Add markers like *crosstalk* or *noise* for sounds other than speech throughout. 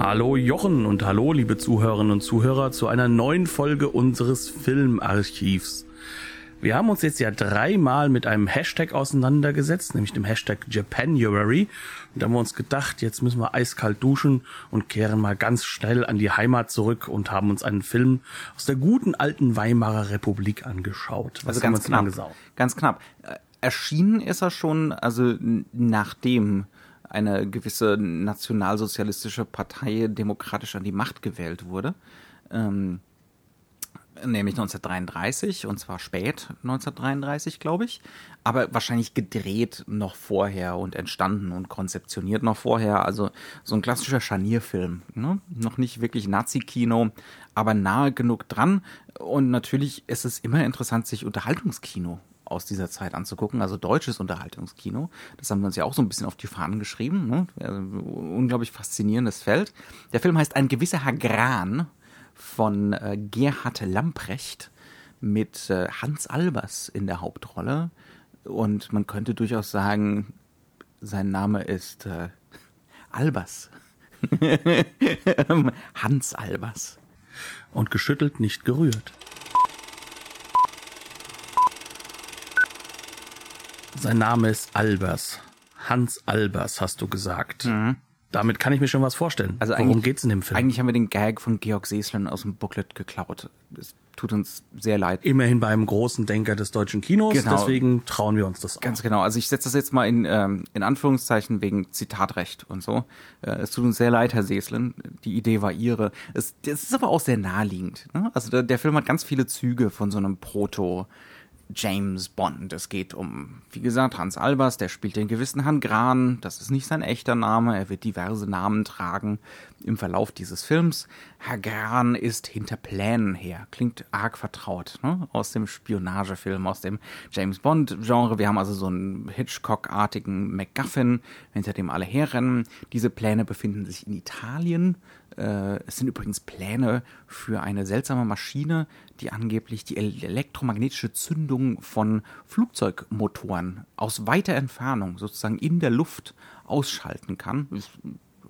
Hallo Jochen und hallo liebe Zuhörerinnen und Zuhörer zu einer neuen Folge unseres Filmarchivs. Wir haben uns jetzt ja dreimal mit einem Hashtag auseinandergesetzt, nämlich dem Hashtag Japanuary. Und da haben wir uns gedacht, jetzt müssen wir eiskalt duschen und kehren mal ganz schnell an die Heimat zurück und haben uns einen Film aus der guten alten Weimarer Republik angeschaut. Was also ganz knapp. Ganz knapp. Äh, erschienen ist er schon, also nachdem eine gewisse nationalsozialistische Partei demokratisch an die Macht gewählt wurde. Ähm, nämlich 1933 und zwar spät 1933, glaube ich, aber wahrscheinlich gedreht noch vorher und entstanden und konzeptioniert noch vorher. Also so ein klassischer Scharnierfilm, ne? noch nicht wirklich Nazi-Kino, aber nahe genug dran. Und natürlich ist es immer interessant, sich Unterhaltungskino aus dieser Zeit anzugucken, also deutsches Unterhaltungskino. Das haben wir uns ja auch so ein bisschen auf die Fahnen geschrieben. Ne? Also, unglaublich faszinierendes Feld. Der Film heißt Ein gewisser Herr Gran von äh, Gerhard Lamprecht mit äh, Hans Albers in der Hauptrolle. Und man könnte durchaus sagen, sein Name ist äh, Albers. *laughs* Hans Albers. Und geschüttelt, nicht gerührt. Sein Name ist Albers. Hans Albers, hast du gesagt. Mhm. Damit kann ich mir schon was vorstellen. Also Worum geht's in dem Film? Eigentlich haben wir den Gag von Georg Seslin aus dem Booklet geklaut. Es tut uns sehr leid. Immerhin bei einem großen Denker des deutschen Kinos, genau. deswegen trauen wir uns das auch. Ganz genau. Also ich setze das jetzt mal in, ähm, in Anführungszeichen wegen Zitatrecht und so. Äh, es tut uns sehr leid, Herr Seslin. Die Idee war Ihre. Es, es ist aber auch sehr naheliegend. Ne? Also der, der Film hat ganz viele Züge von so einem Proto- James Bond. Es geht um, wie gesagt, Hans Albers, der spielt den gewissen Herrn Gran. Das ist nicht sein echter Name. Er wird diverse Namen tragen im Verlauf dieses Films. Herr Gran ist hinter Plänen her. Klingt arg vertraut, ne? Aus dem Spionagefilm, aus dem James Bond-Genre. Wir haben also so einen Hitchcock-artigen MacGuffin, hinter dem alle herrennen. Diese Pläne befinden sich in Italien. Äh, es sind übrigens Pläne für eine seltsame Maschine, die angeblich die elektromagnetische Zündung von Flugzeugmotoren aus weiter Entfernung, sozusagen in der Luft, ausschalten kann. Ist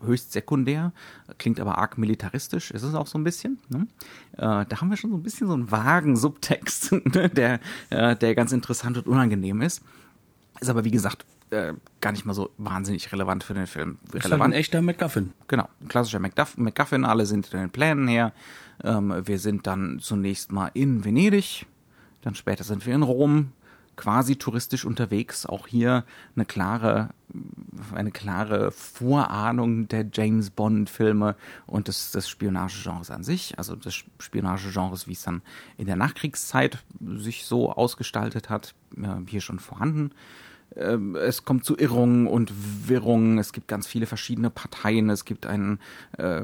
höchst sekundär, klingt aber arg militaristisch, ist es auch so ein bisschen. Ne? Äh, da haben wir schon so ein bisschen so einen vagen Subtext, *laughs* ne? der, äh, der ganz interessant und unangenehm ist. Ist aber wie gesagt äh, gar nicht mal so wahnsinnig relevant für den Film. Ist relevant. Halt ein echter MacGuffin. Genau, ein klassischer MacGuffin, alle sind in den Plänen her. Ähm, wir sind dann zunächst mal in Venedig, dann später sind wir in Rom, quasi touristisch unterwegs. Auch hier eine klare, eine klare Vorahnung der James Bond-Filme und des, des Spionagegenres an sich, also des Spionagegenres, wie es dann in der Nachkriegszeit sich so ausgestaltet hat, äh, hier schon vorhanden. Ähm, es kommt zu Irrungen und Wirrungen. Es gibt ganz viele verschiedene Parteien. Es gibt einen äh,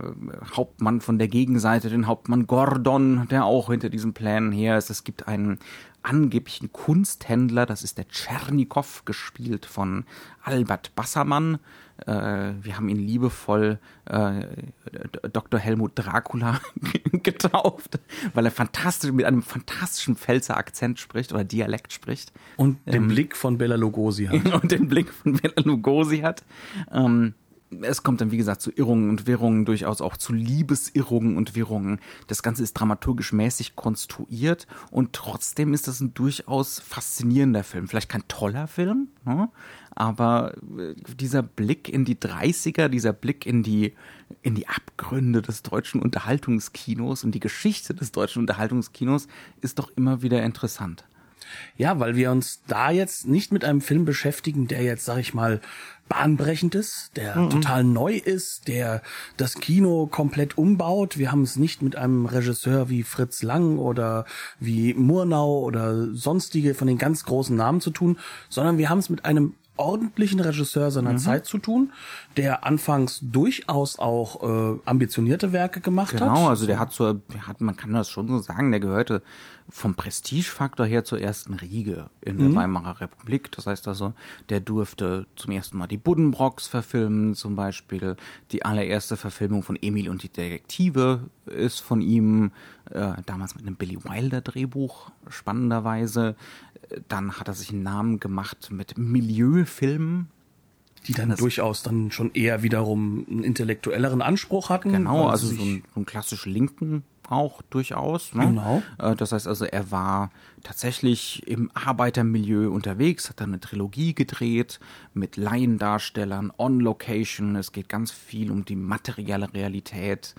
Hauptmann von der Gegenseite, den Hauptmann Gordon, der auch hinter diesen Plänen her ist. Es gibt einen angeblichen Kunsthändler, das ist der Tschernikow, gespielt von Albert Bassermann. Äh, wir haben ihn liebevoll äh, Dr. Helmut Dracula *laughs* getauft, weil er fantastisch mit einem fantastischen Pfälzer Akzent spricht oder Dialekt spricht. Und den ähm, Blick von Bella Lugosi hat. *laughs* Und den Blick von Bella Lugosi hat. Ähm, es kommt dann, wie gesagt, zu Irrungen und Wirrungen, durchaus auch zu Liebesirrungen und Wirrungen. Das Ganze ist dramaturgisch mäßig konstruiert und trotzdem ist das ein durchaus faszinierender Film. Vielleicht kein toller Film, ne? aber äh, dieser Blick in die 30er, dieser Blick in die, in die Abgründe des deutschen Unterhaltungskinos und die Geschichte des deutschen Unterhaltungskinos ist doch immer wieder interessant. Ja, weil wir uns da jetzt nicht mit einem Film beschäftigen, der jetzt, sag ich mal, bahnbrechend ist, der mhm. total neu ist, der das Kino komplett umbaut. Wir haben es nicht mit einem Regisseur wie Fritz Lang oder wie Murnau oder sonstige von den ganz großen Namen zu tun, sondern wir haben es mit einem ordentlichen Regisseur seiner Mhm. Zeit zu tun, der anfangs durchaus auch äh, ambitionierte Werke gemacht hat. Genau, also der hat so, der hat, man kann das schon so sagen, der gehörte vom Prestigefaktor her zur ersten Riege in der Weimarer Republik. Das heißt also, der durfte zum ersten Mal die Buddenbrocks verfilmen, zum Beispiel. Die allererste Verfilmung von Emil und die Detektive ist von ihm, äh, damals mit einem Billy Wilder Drehbuch, spannenderweise. Dann hat er sich einen Namen gemacht mit Milieufilmen. die dann durchaus dann schon eher wiederum einen intellektuelleren Anspruch hatten. Genau, also so einen, so einen klassisch linken auch durchaus. Ne? Genau. Äh, Das heißt also, er war tatsächlich im Arbeitermilieu unterwegs, hat dann eine Trilogie gedreht mit Laiendarstellern, on Location. Es geht ganz viel um die materielle Realität,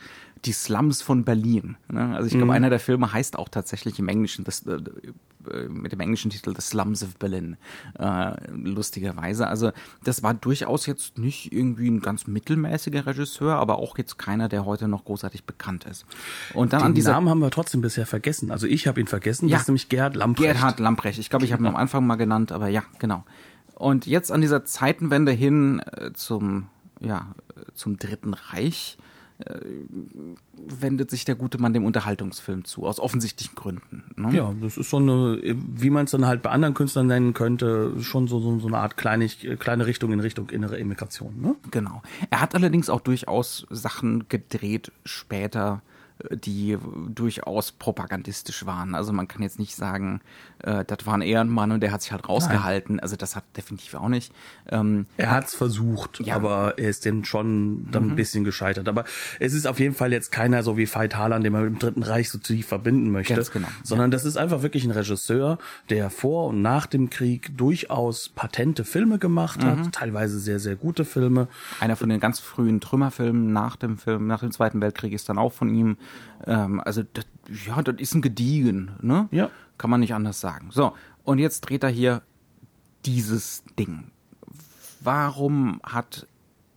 die Slums von Berlin. Ne? Also ich glaube, einer der Filme heißt auch tatsächlich im Englischen das, äh, mit dem englischen Titel The Slums of Berlin. Äh, lustigerweise. Also das war durchaus jetzt nicht irgendwie ein ganz mittelmäßiger Regisseur, aber auch jetzt keiner, der heute noch großartig bekannt ist. Und dann an den dieser Namen haben wir trotzdem bisher vergessen. Also ich habe ihn vergessen. Ja. Das ist nämlich Gerhard Lamprecht. Gerhard Lamprecht. Ich glaube, ich habe ihn am Anfang mal genannt, aber ja, genau. Und jetzt an dieser Zeitenwende hin äh, zum, ja, äh, zum Dritten Reich äh, wendet sich der gute Mann dem Unterhaltungsfilm zu, aus offensichtlichen Gründen. Ne? Ja, das ist so eine, wie man es dann halt bei anderen Künstlern nennen könnte, schon so, so, so eine Art kleine, kleine Richtung in Richtung innere Immigration. Ne? Genau. Er hat allerdings auch durchaus Sachen gedreht später, äh, die durchaus propagandistisch waren. Also man kann jetzt nicht sagen, äh, das war ein Ehrenmann und der hat sich halt rausgehalten. Also das hat definitiv auch nicht. Ähm, Er hat's versucht, Ja. aber er ist dann schon dann ein bisschen gescheitert. Aber es ist auf jeden Fall jetzt keiner so wie Veit Harlan, den man mit dem Dritten Reich so tief verbinden möchte. Ganz genau, Sondern das ist einfach wirklich ein Regisseur, der vor und nach dem Krieg durchaus patente Filme gemacht hat, teilweise sehr, sehr gute Filme. Einer von den ganz frühen Trümmerfilmen nach dem Film, nach dem Zweiten Weltkrieg ist dann auch von ihm. Ähm, also das, ja, das ist ein Gediegen, ne? Ja. Kann man nicht anders sagen. So, und jetzt dreht er hier dieses Ding. Warum hat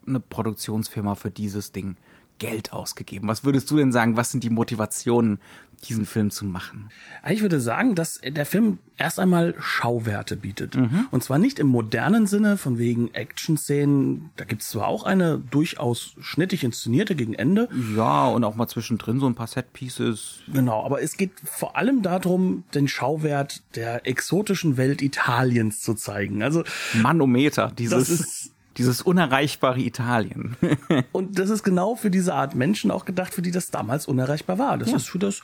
eine Produktionsfirma für dieses Ding Geld ausgegeben? Was würdest du denn sagen, was sind die Motivationen, diesen Film zu machen? Ich würde sagen, dass der Film erst einmal Schauwerte bietet. Und zwar nicht im modernen Sinne, von wegen Action-Szenen. Da gibt es zwar auch eine durchaus schnittig inszenierte gegen Ende. Ja, und auch mal zwischendrin so ein paar Set-Pieces. Genau, aber es geht vor allem darum, den Schauwert der exotischen Welt Italiens zu zeigen. Also, Manometer, dieses, dieses unerreichbare Italien. *laughs* und das ist genau für diese Art Menschen auch gedacht, für die das damals unerreichbar war. Das ist für das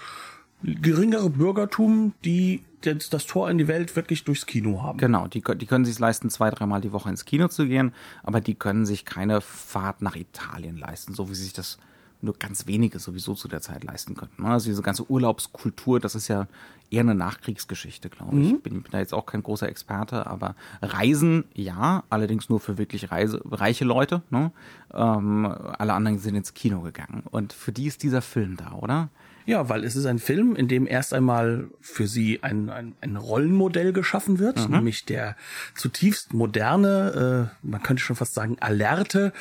geringere Bürgertum, die jetzt das Tor in die Welt wirklich durchs Kino haben. Genau, die, die können sich leisten, zwei, dreimal die Woche ins Kino zu gehen, aber die können sich keine Fahrt nach Italien leisten, so wie sich das nur ganz wenige sowieso zu der Zeit leisten könnten. ne? Also diese ganze Urlaubskultur, das ist ja eher eine Nachkriegsgeschichte, glaube ich. Bin, bin da jetzt auch kein großer Experte, aber Reisen, ja, allerdings nur für wirklich Reise, reiche Leute. Ne? Ähm, alle anderen sind ins Kino gegangen. Und für die ist dieser Film da, oder? Ja, weil es ist ein Film, in dem erst einmal für sie ein, ein, ein Rollenmodell geschaffen wird, nämlich der zutiefst moderne, äh, man könnte schon fast sagen alerte,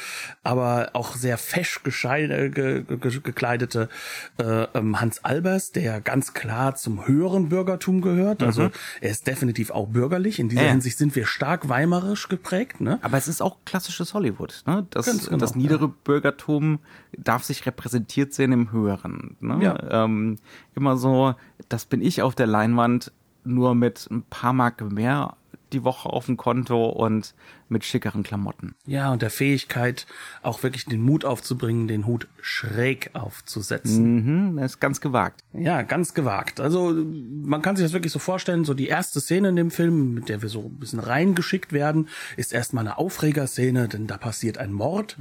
aber auch sehr fesch äh, ge, ge, gekleidete äh, ähm, Hans Albers, der ganz klar zum höheren Bürgertum gehört. Also er ist definitiv auch bürgerlich. In dieser Ja. Hinsicht sind wir stark weimarisch geprägt. Ne? Aber es ist auch klassisches Hollywood. Ne? Das, genau, das niedere Bürgertum darf sich repräsentiert sehen im Höheren. Ne? Ja. Ähm, immer so, das bin ich auf der Leinwand, nur mit ein paar Mark mehr die Woche auf dem Konto und mit schickeren Klamotten. Ja, und der Fähigkeit, auch wirklich den Mut aufzubringen, den Hut schräg aufzusetzen. Mhm, das ist ganz gewagt. Ja, ganz gewagt. Also man kann sich das wirklich so vorstellen, so die erste Szene in dem Film, mit der wir so ein bisschen reingeschickt werden, ist erstmal eine Aufregerszene, denn da passiert ein Mord.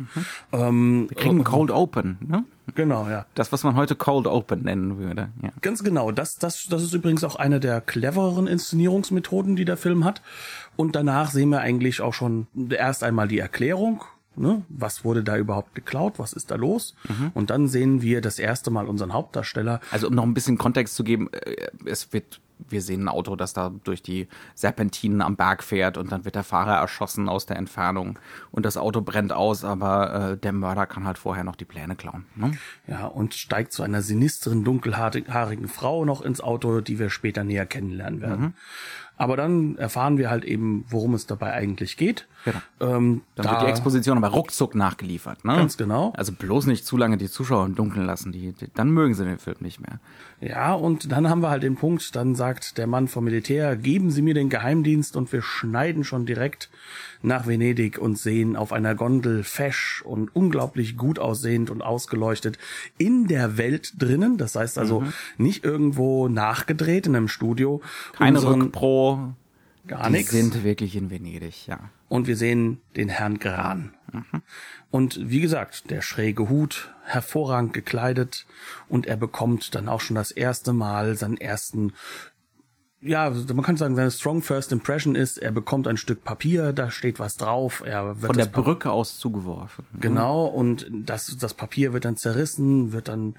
Ähm, Wir kriegen ein Cold Open. Ne? genau, ja. Das, was man heute Cold Open nennen würde. Ja. Ganz genau. Das, das, das ist übrigens auch eine der clevereren Inszenierungsmethoden, die der Film hat. Und danach sehen wir eigentlich auch schon erst einmal die Erklärung. Ne? Was wurde da überhaupt geklaut? Was ist da los? Und dann sehen wir das erste Mal unseren Hauptdarsteller. Also um noch ein bisschen Kontext zu geben, äh, es wird wir sehen ein Auto, das da durch die Serpentinen am Berg fährt und dann wird der Fahrer erschossen aus der Entfernung und das Auto brennt aus, aber äh, der Mörder kann halt vorher noch die Pläne klauen. Ne? Ja, und steigt zu einer sinisteren, dunkelhaarigen Frau noch ins Auto, die wir später näher kennenlernen werden. Mhm. Aber dann erfahren wir halt eben, worum es dabei eigentlich geht. Genau. Ähm, dann da wird die Exposition aber ruckzuck nachgeliefert. Ne? Ganz genau. Also bloß nicht zu lange die Zuschauer im Dunkeln lassen, die, die, dann mögen sie den Film nicht mehr. Ja, und dann haben wir halt den Punkt, dann sagt der Mann vom Militär, geben Sie mir den Geheimdienst und wir schneiden schon direkt nach Venedig und sehen auf einer Gondel fesch und unglaublich gut aussehend und ausgeleuchtet in der Welt drinnen. Das heißt also mhm. nicht irgendwo nachgedreht in einem Studio. Keine Rückpro. Gar nichts. sind wirklich in Venedig, ja. Und wir sehen den Herrn Gran. Mhm. Und wie gesagt, der schräge Hut, hervorragend gekleidet und er bekommt dann auch schon das erste Mal seinen ersten ja, man kann sagen, seine strong first impression ist, er bekommt ein Stück Papier, da steht was drauf, er wird von der Brücke aus zugeworfen. Genau, und das das Papier wird dann zerrissen, wird dann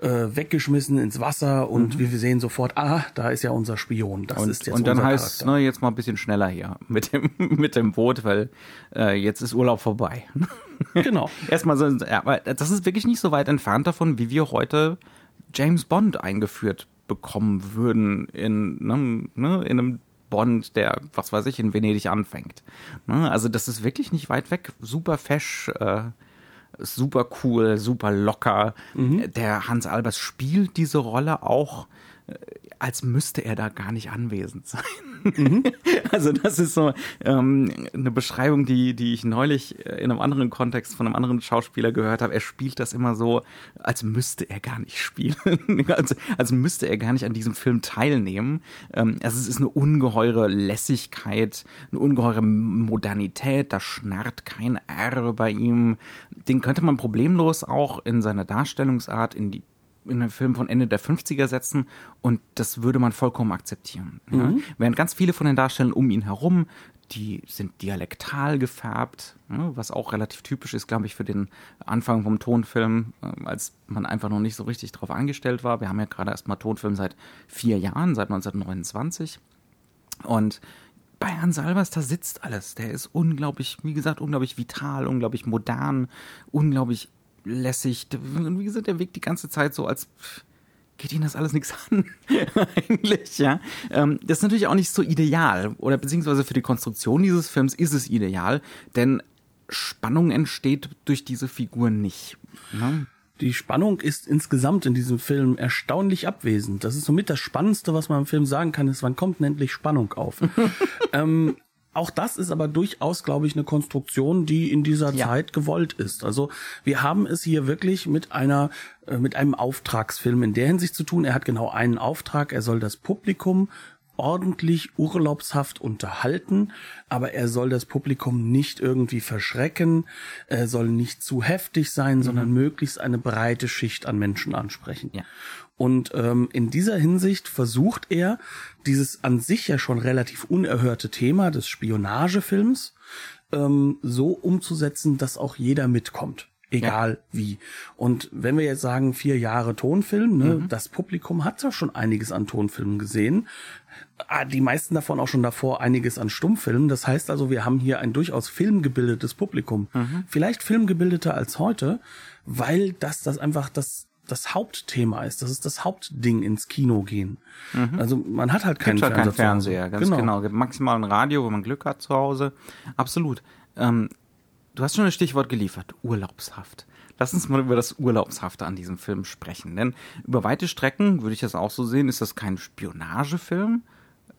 äh, weggeschmissen ins Wasser und mhm. wir sehen sofort, ah, da ist ja unser Spion. Das und, ist jetzt Und dann heißt, ne, jetzt mal ein bisschen schneller hier mit dem *laughs* mit dem Boot, weil äh, jetzt ist Urlaub vorbei. *laughs* Genau. Erstmal so, ja, aber das ist wirklich nicht so weit entfernt davon, wie wir heute James Bond eingeführt bekommen würden in, ne, ne, in einem Bond, der, was weiß ich, in Venedig anfängt. Ne? Also das ist wirklich nicht weit weg. Super fesch, äh, super cool, super locker. Mhm. Der Hans Albers spielt diese Rolle auch als müsste er da gar nicht anwesend sein. Mhm. *laughs* Also das ist so ähm, eine Beschreibung, die, die ich neulich in einem anderen Kontext von einem anderen Schauspieler gehört habe. Er spielt das immer so, als müsste er gar nicht spielen. *laughs* als, als müsste er gar nicht an diesem Film teilnehmen. Ähm, also es ist eine ungeheure Lässigkeit, eine ungeheure Modernität. Da schnarrt kein R bei ihm. Den könnte man problemlos auch in seiner Darstellungsart in die in einem Film von Ende der 50er setzen und das würde man vollkommen akzeptieren. Mhm. Ja? Während ganz viele von den Darstellern um ihn herum, die sind dialektal gefärbt, ja, was auch relativ typisch ist, glaube ich, für den Anfang vom Tonfilm, äh, als man einfach noch nicht so richtig drauf eingestellt war. Wir haben ja gerade erst mal Tonfilm seit vier Jahren, seit 1929. Und bei Herrn Salvers, da sitzt alles. Der ist unglaublich, wie gesagt, unglaublich vital, unglaublich modern, unglaublich lässig. Wie gesagt, der wirkt die ganze Zeit so, als geht ihnen das alles nichts *laughs* an. Eigentlich, ja. Ähm, das ist natürlich auch nicht so ideal. Oder beziehungsweise für die Konstruktion dieses Films ist es ideal, denn Spannung entsteht durch diese Figuren nicht. Ne? Die Spannung ist insgesamt in diesem Film erstaunlich abwesend. Das ist somit das Spannendste, was man im Film sagen kann, ist, wann kommt denn endlich Spannung auf? *laughs* ähm, auch das ist aber durchaus, glaube ich, eine Konstruktion, die in dieser ja. Zeit gewollt ist. Also wir haben es hier wirklich mit einer, äh, mit einem Auftragsfilm in der Hinsicht zu tun. Er hat genau einen Auftrag. Er soll das Publikum ordentlich urlaubshaft unterhalten, aber er soll das Publikum nicht irgendwie verschrecken, er soll nicht zu heftig sein, mhm. sondern möglichst eine breite Schicht an Menschen ansprechen. Ja. Und ähm, in dieser Hinsicht versucht er, dieses an sich ja schon relativ unerhörte Thema des Spionagefilms ähm, so umzusetzen, dass auch jeder mitkommt. Egal ja. wie. Und wenn wir jetzt sagen, vier Jahre Tonfilm, ne, mhm. das Publikum hat ja schon einiges an Tonfilmen gesehen. Ah, die meisten davon auch schon davor einiges an Stummfilmen. Das heißt also, wir haben hier ein durchaus filmgebildetes Publikum. Mhm. Vielleicht filmgebildeter als heute, weil das, das einfach das, das Hauptthema ist. Das ist das Hauptding ins Kino gehen. Mhm. Also man hat halt keinen Gibt Fernseher. Keinen Fernseher, ganz genau. genau. Gibt maximal ein Radio, wenn man Glück hat zu Hause. Absolut. Ähm, du hast schon ein Stichwort geliefert. Urlaubshaft. Lass uns mal über das Urlaubshafte an diesem Film sprechen. Denn über weite Strecken, würde ich das auch so sehen, ist das kein Spionagefilm,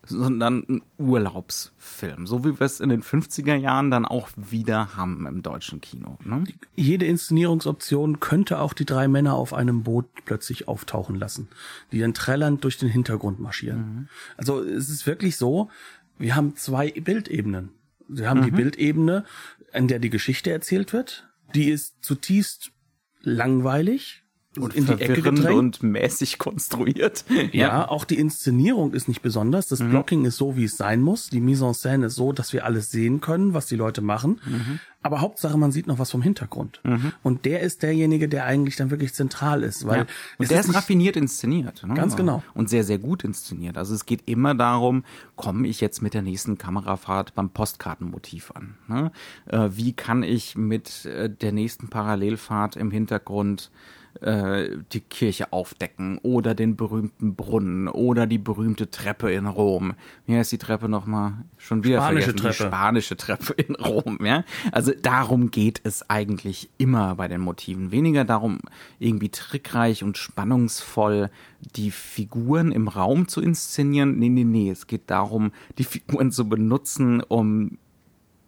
sondern ein Urlaubsfilm, so wie wir es in den 50er Jahren dann auch wieder haben im deutschen Kino. Ne? Jede Inszenierungsoption könnte auch die drei Männer auf einem Boot plötzlich auftauchen lassen, die dann trällernd durch den Hintergrund marschieren. Mhm. Also es ist wirklich so, wir haben zwei Bildebenen. Wir haben mhm. die Bildebene, in der die Geschichte erzählt wird. Die ist zutiefst langweilig, und in die Ecke gedrängt. und mäßig konstruiert. Ja, auch die Inszenierung ist nicht besonders. Das Blocking ist so, wie es sein muss. Die Mise en scène ist so, dass wir alles sehen können, was die Leute machen. Aber Hauptsache, man sieht noch was vom Hintergrund. Und der ist derjenige, der eigentlich dann wirklich zentral ist. Weil Ja. Und es der ist ist raffiniert inszeniert. Ne? Ganz genau. Und sehr, sehr gut inszeniert. Also es geht immer darum, komme ich jetzt mit der nächsten Kamerafahrt beim Postkartenmotiv an? Ne? Äh, wie kann ich mit äh, der nächsten Parallelfahrt im Hintergrund äh, die Kirche aufdecken oder den berühmten Brunnen oder die berühmte Treppe in Rom. Wie heißt die Treppe nochmal? Schon wieder Spanische vergessen. Die Treppe. spanische Treppe in Rom, ja. Also darum geht es eigentlich immer bei den Motiven. Weniger darum, irgendwie trickreich und spannungsvoll die Figuren im Raum zu inszenieren. Nee, nee, nee. Es geht darum, die Figuren zu benutzen, um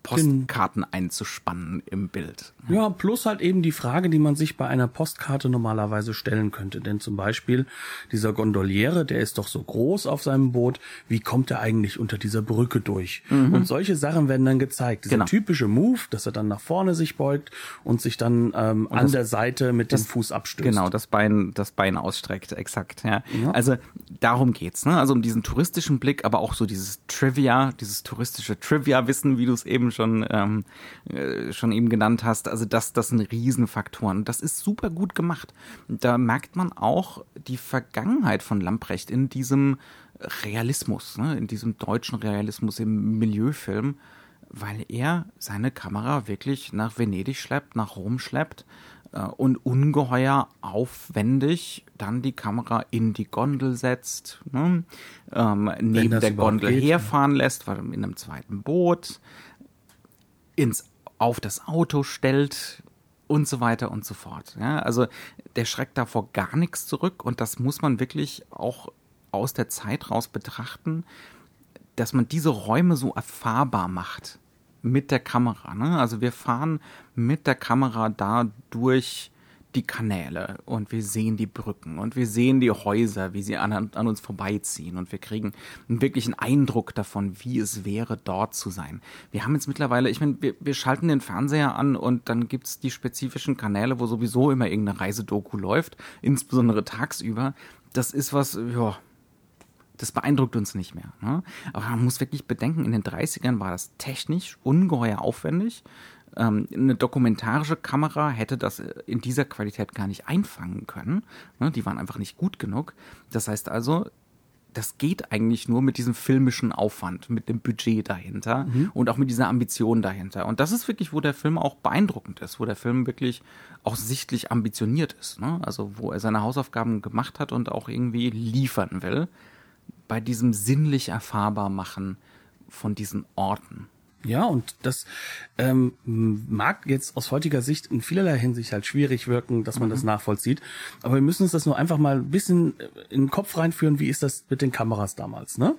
Postkarten einzuspannen im Bild. Ja, plus halt eben die Frage, die man sich bei einer Postkarte normalerweise stellen könnte. Denn zum Beispiel dieser Gondoliere, der ist doch so groß auf seinem Boot, wie kommt er eigentlich unter dieser Brücke durch? Und solche Sachen werden dann gezeigt. Dieser Genau. typische Move, dass er dann nach vorne sich beugt und sich dann ähm, an der Seite mit dem Fuß abstößt. Genau, das Bein, das Bein ausstreckt, exakt, ja. Also darum geht's, ne? Also um diesen touristischen Blick, aber auch so dieses Trivia, dieses touristische Trivia-Wissen, wie du es eben schon, ähm, äh, schon eben genannt hast. Also das, das sind Riesenfaktoren. Das ist super gut gemacht. Da merkt man auch die Vergangenheit von Lamprecht in diesem Realismus, ne? in diesem deutschen Realismus im Milieufilm, weil er seine Kamera wirklich nach Venedig schleppt, nach Rom schleppt äh, und ungeheuer aufwendig dann die Kamera in die Gondel setzt, ne? ähm, neben der Gondel geht, herfahren lässt, weil in einem zweiten Boot, ins, auf das Auto stellt und so weiter und so fort. Ja, also der schreckt da vor gar nichts zurück und das muss man wirklich auch aus der Zeit raus betrachten, dass man diese Räume so erfahrbar macht mit der Kamera. Ne? Also wir fahren mit der Kamera da durch die Kanäle und wir sehen die Brücken und wir sehen die Häuser, wie sie an, an uns vorbeiziehen und wir kriegen einen wirklichen Eindruck davon, wie es wäre, dort zu sein. Wir haben jetzt mittlerweile, ich meine, wir, wir schalten den Fernseher an und dann gibt's die spezifischen Kanäle, wo sowieso immer irgendeine Reisedoku läuft, insbesondere tagsüber. Das ist was, ja, das beeindruckt uns nicht mehr. Ne? Aber man muss wirklich bedenken, in den 30ern war das technisch ungeheuer aufwendig. Ähm, eine dokumentarische Kamera hätte das in dieser Qualität gar nicht einfangen können. Ne? Die waren einfach nicht gut genug. Das heißt also, das geht eigentlich nur mit diesem filmischen Aufwand, mit dem Budget dahinter und auch mit dieser Ambition dahinter. Und das ist wirklich, wo der Film auch beeindruckend ist, wo der Film wirklich auch sichtlich ambitioniert ist. Ne? Also wo er seine Hausaufgaben gemacht hat und auch irgendwie liefern will bei diesem sinnlich erfahrbar machen von diesen Orten. Ja, und das ähm, mag jetzt aus heutiger Sicht in vielerlei Hinsicht halt schwierig wirken, dass man das nachvollzieht. Aber wir müssen uns das nur einfach mal ein bisschen in den Kopf reinführen, wie ist das mit den Kameras damals, ne?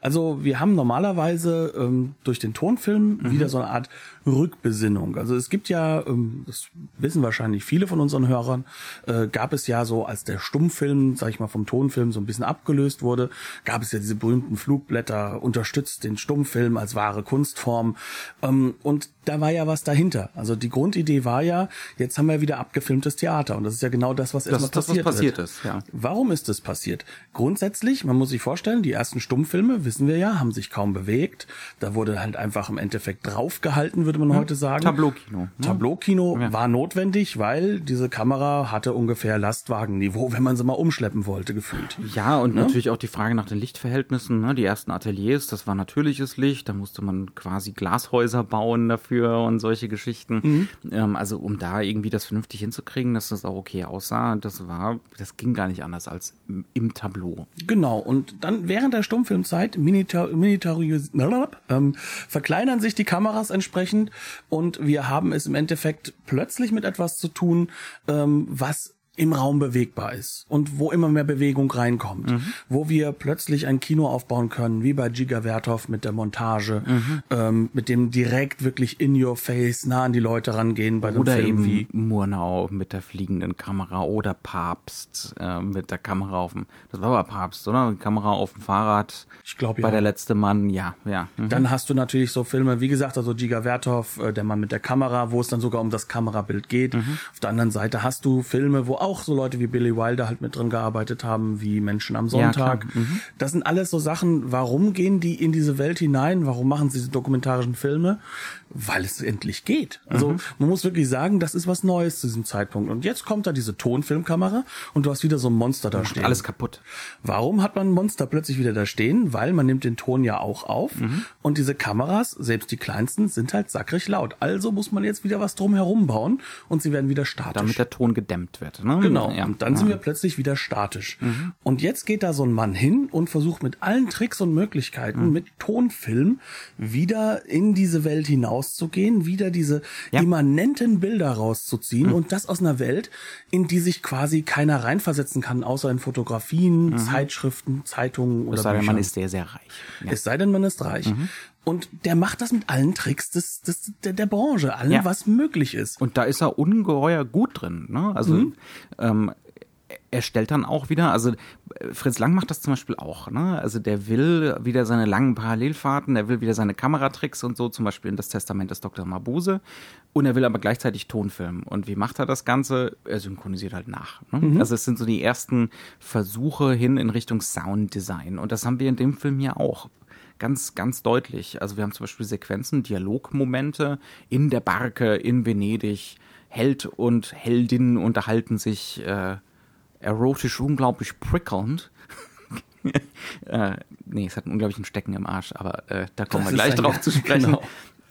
Also wir haben normalerweise ähm, durch den Tonfilm wieder so eine Art Rückbesinnung. Also es gibt ja, ähm, das wissen wahrscheinlich viele von unseren Hörern, äh, gab es ja so, als der Stummfilm, sag ich mal, vom Tonfilm so ein bisschen abgelöst wurde, gab es ja diese berühmten Flugblätter, unterstützt den Stummfilm als wahre Kunstform. Ähm, und da war ja was dahinter. Also die Grundidee war ja, jetzt haben wir wieder abgefilmtes Theater. Und das ist ja genau das, was Das erstmal ist das, was passiert, passiert ist, ja. Warum ist das passiert? Grundsätzlich, man muss sich vorstellen, die ersten Stummfilme, wissen wir ja, haben sich kaum bewegt. Da wurde halt einfach im Endeffekt draufgehalten, würde man heute sagen. Tableaukino, ne? Tableaukino war notwendig, weil diese Kamera hatte ungefähr Lastwagenniveau, wenn man sie mal umschleppen wollte, gefühlt. Ja, und natürlich auch die Frage nach den Lichtverhältnissen. Ne? Die ersten Ateliers, das war natürliches Licht, da musste man quasi Glashäuser bauen dafür und solche Geschichten. Ähm, also um da irgendwie das vernünftig hinzukriegen, dass das auch okay aussah, das war, das ging gar nicht anders als im, Tableau. Genau, und dann während der Stummfilmzeit minitar, militaris- ähm, verkleinern sich die Kameras entsprechend und wir haben es im Endeffekt plötzlich mit etwas zu tun, ähm, was im Raum bewegbar ist und wo immer mehr Bewegung reinkommt, wo wir plötzlich ein Kino aufbauen können, wie bei Giga Werthoff mit der Montage, ähm, mit dem direkt wirklich in your face nah an die Leute rangehen bei einem Oder Film eben wie Murnau mit der fliegenden Kamera oder Papst äh, mit der Kamera auf dem, das war aber Papst, oder? Die Kamera auf dem Fahrrad. Ich glaub, Bei ja. der letzte Mann, ja, ja. Mhm. Dann hast du natürlich so Filme, wie gesagt, also Giga Werthoff, äh, der Mann mit der Kamera, wo es dann sogar um das Kamerabild geht. Auf der anderen Seite hast du Filme, wo auch so Leute wie Billy Wilder halt mit drin gearbeitet haben, wie Menschen am Sonntag. Ja, mhm. Das sind alles so Sachen, warum gehen die in diese Welt hinein? Warum machen sie diese dokumentarischen Filme? Weil es endlich geht. Also mhm. man muss wirklich sagen, das ist was Neues zu diesem Zeitpunkt. Und jetzt kommt da diese Tonfilmkamera und du hast wieder so ein Monster da stehen. Alles kaputt. Warum hat man ein Monster plötzlich wieder da stehen? Weil man nimmt den Ton ja auch auf mhm. und diese Kameras, selbst die kleinsten, sind halt sackrig laut. Also muss man jetzt wieder was drumherum bauen und sie werden wieder statisch. Damit der Ton gedämmt wird. Ne? Genau. Ja. Und dann ja. sind wir plötzlich wieder statisch. Mhm. Und jetzt geht da so ein Mann hin und versucht mit allen Tricks und Möglichkeiten, mhm. mit Tonfilm, wieder in diese Welt hinauszugehen, wieder diese ja. immanenten Bilder rauszuziehen mhm. und das aus einer Welt, in die sich quasi keiner reinversetzen kann, außer in Fotografien, mhm. Zeitschriften, Zeitungen oder Es sei denn, man ist sehr, sehr reich. Es sei denn, man ist reich. Und der macht das mit allen Tricks des, des, der, der Branche, allem, ja. was möglich ist. Und da ist er ungeheuer gut drin. Ne? Also mhm. ähm, er stellt dann auch wieder, also Fritz Lang macht das zum Beispiel auch, ne? Also der will wieder seine langen Parallelfahrten, der will wieder seine Kameratricks und so, zum Beispiel in das Testament des Dr. Mabuse. Und er will aber gleichzeitig Tonfilmen. Und wie macht er das Ganze? Er synchronisiert halt nach. Ne? Mhm. Also es sind so die ersten Versuche hin in Richtung Sounddesign. Und das haben wir in dem Film ja auch ganz, ganz deutlich. Also wir haben zum Beispiel Sequenzen, Dialogmomente in der Barke in Venedig. Held und Heldin unterhalten sich äh, erotisch unglaublich prickelnd. *laughs* äh, nee, es hat einen unglaublichen Stecken im Arsch, aber äh, da kommen das wir gleich drauf zu sprechen. Genau.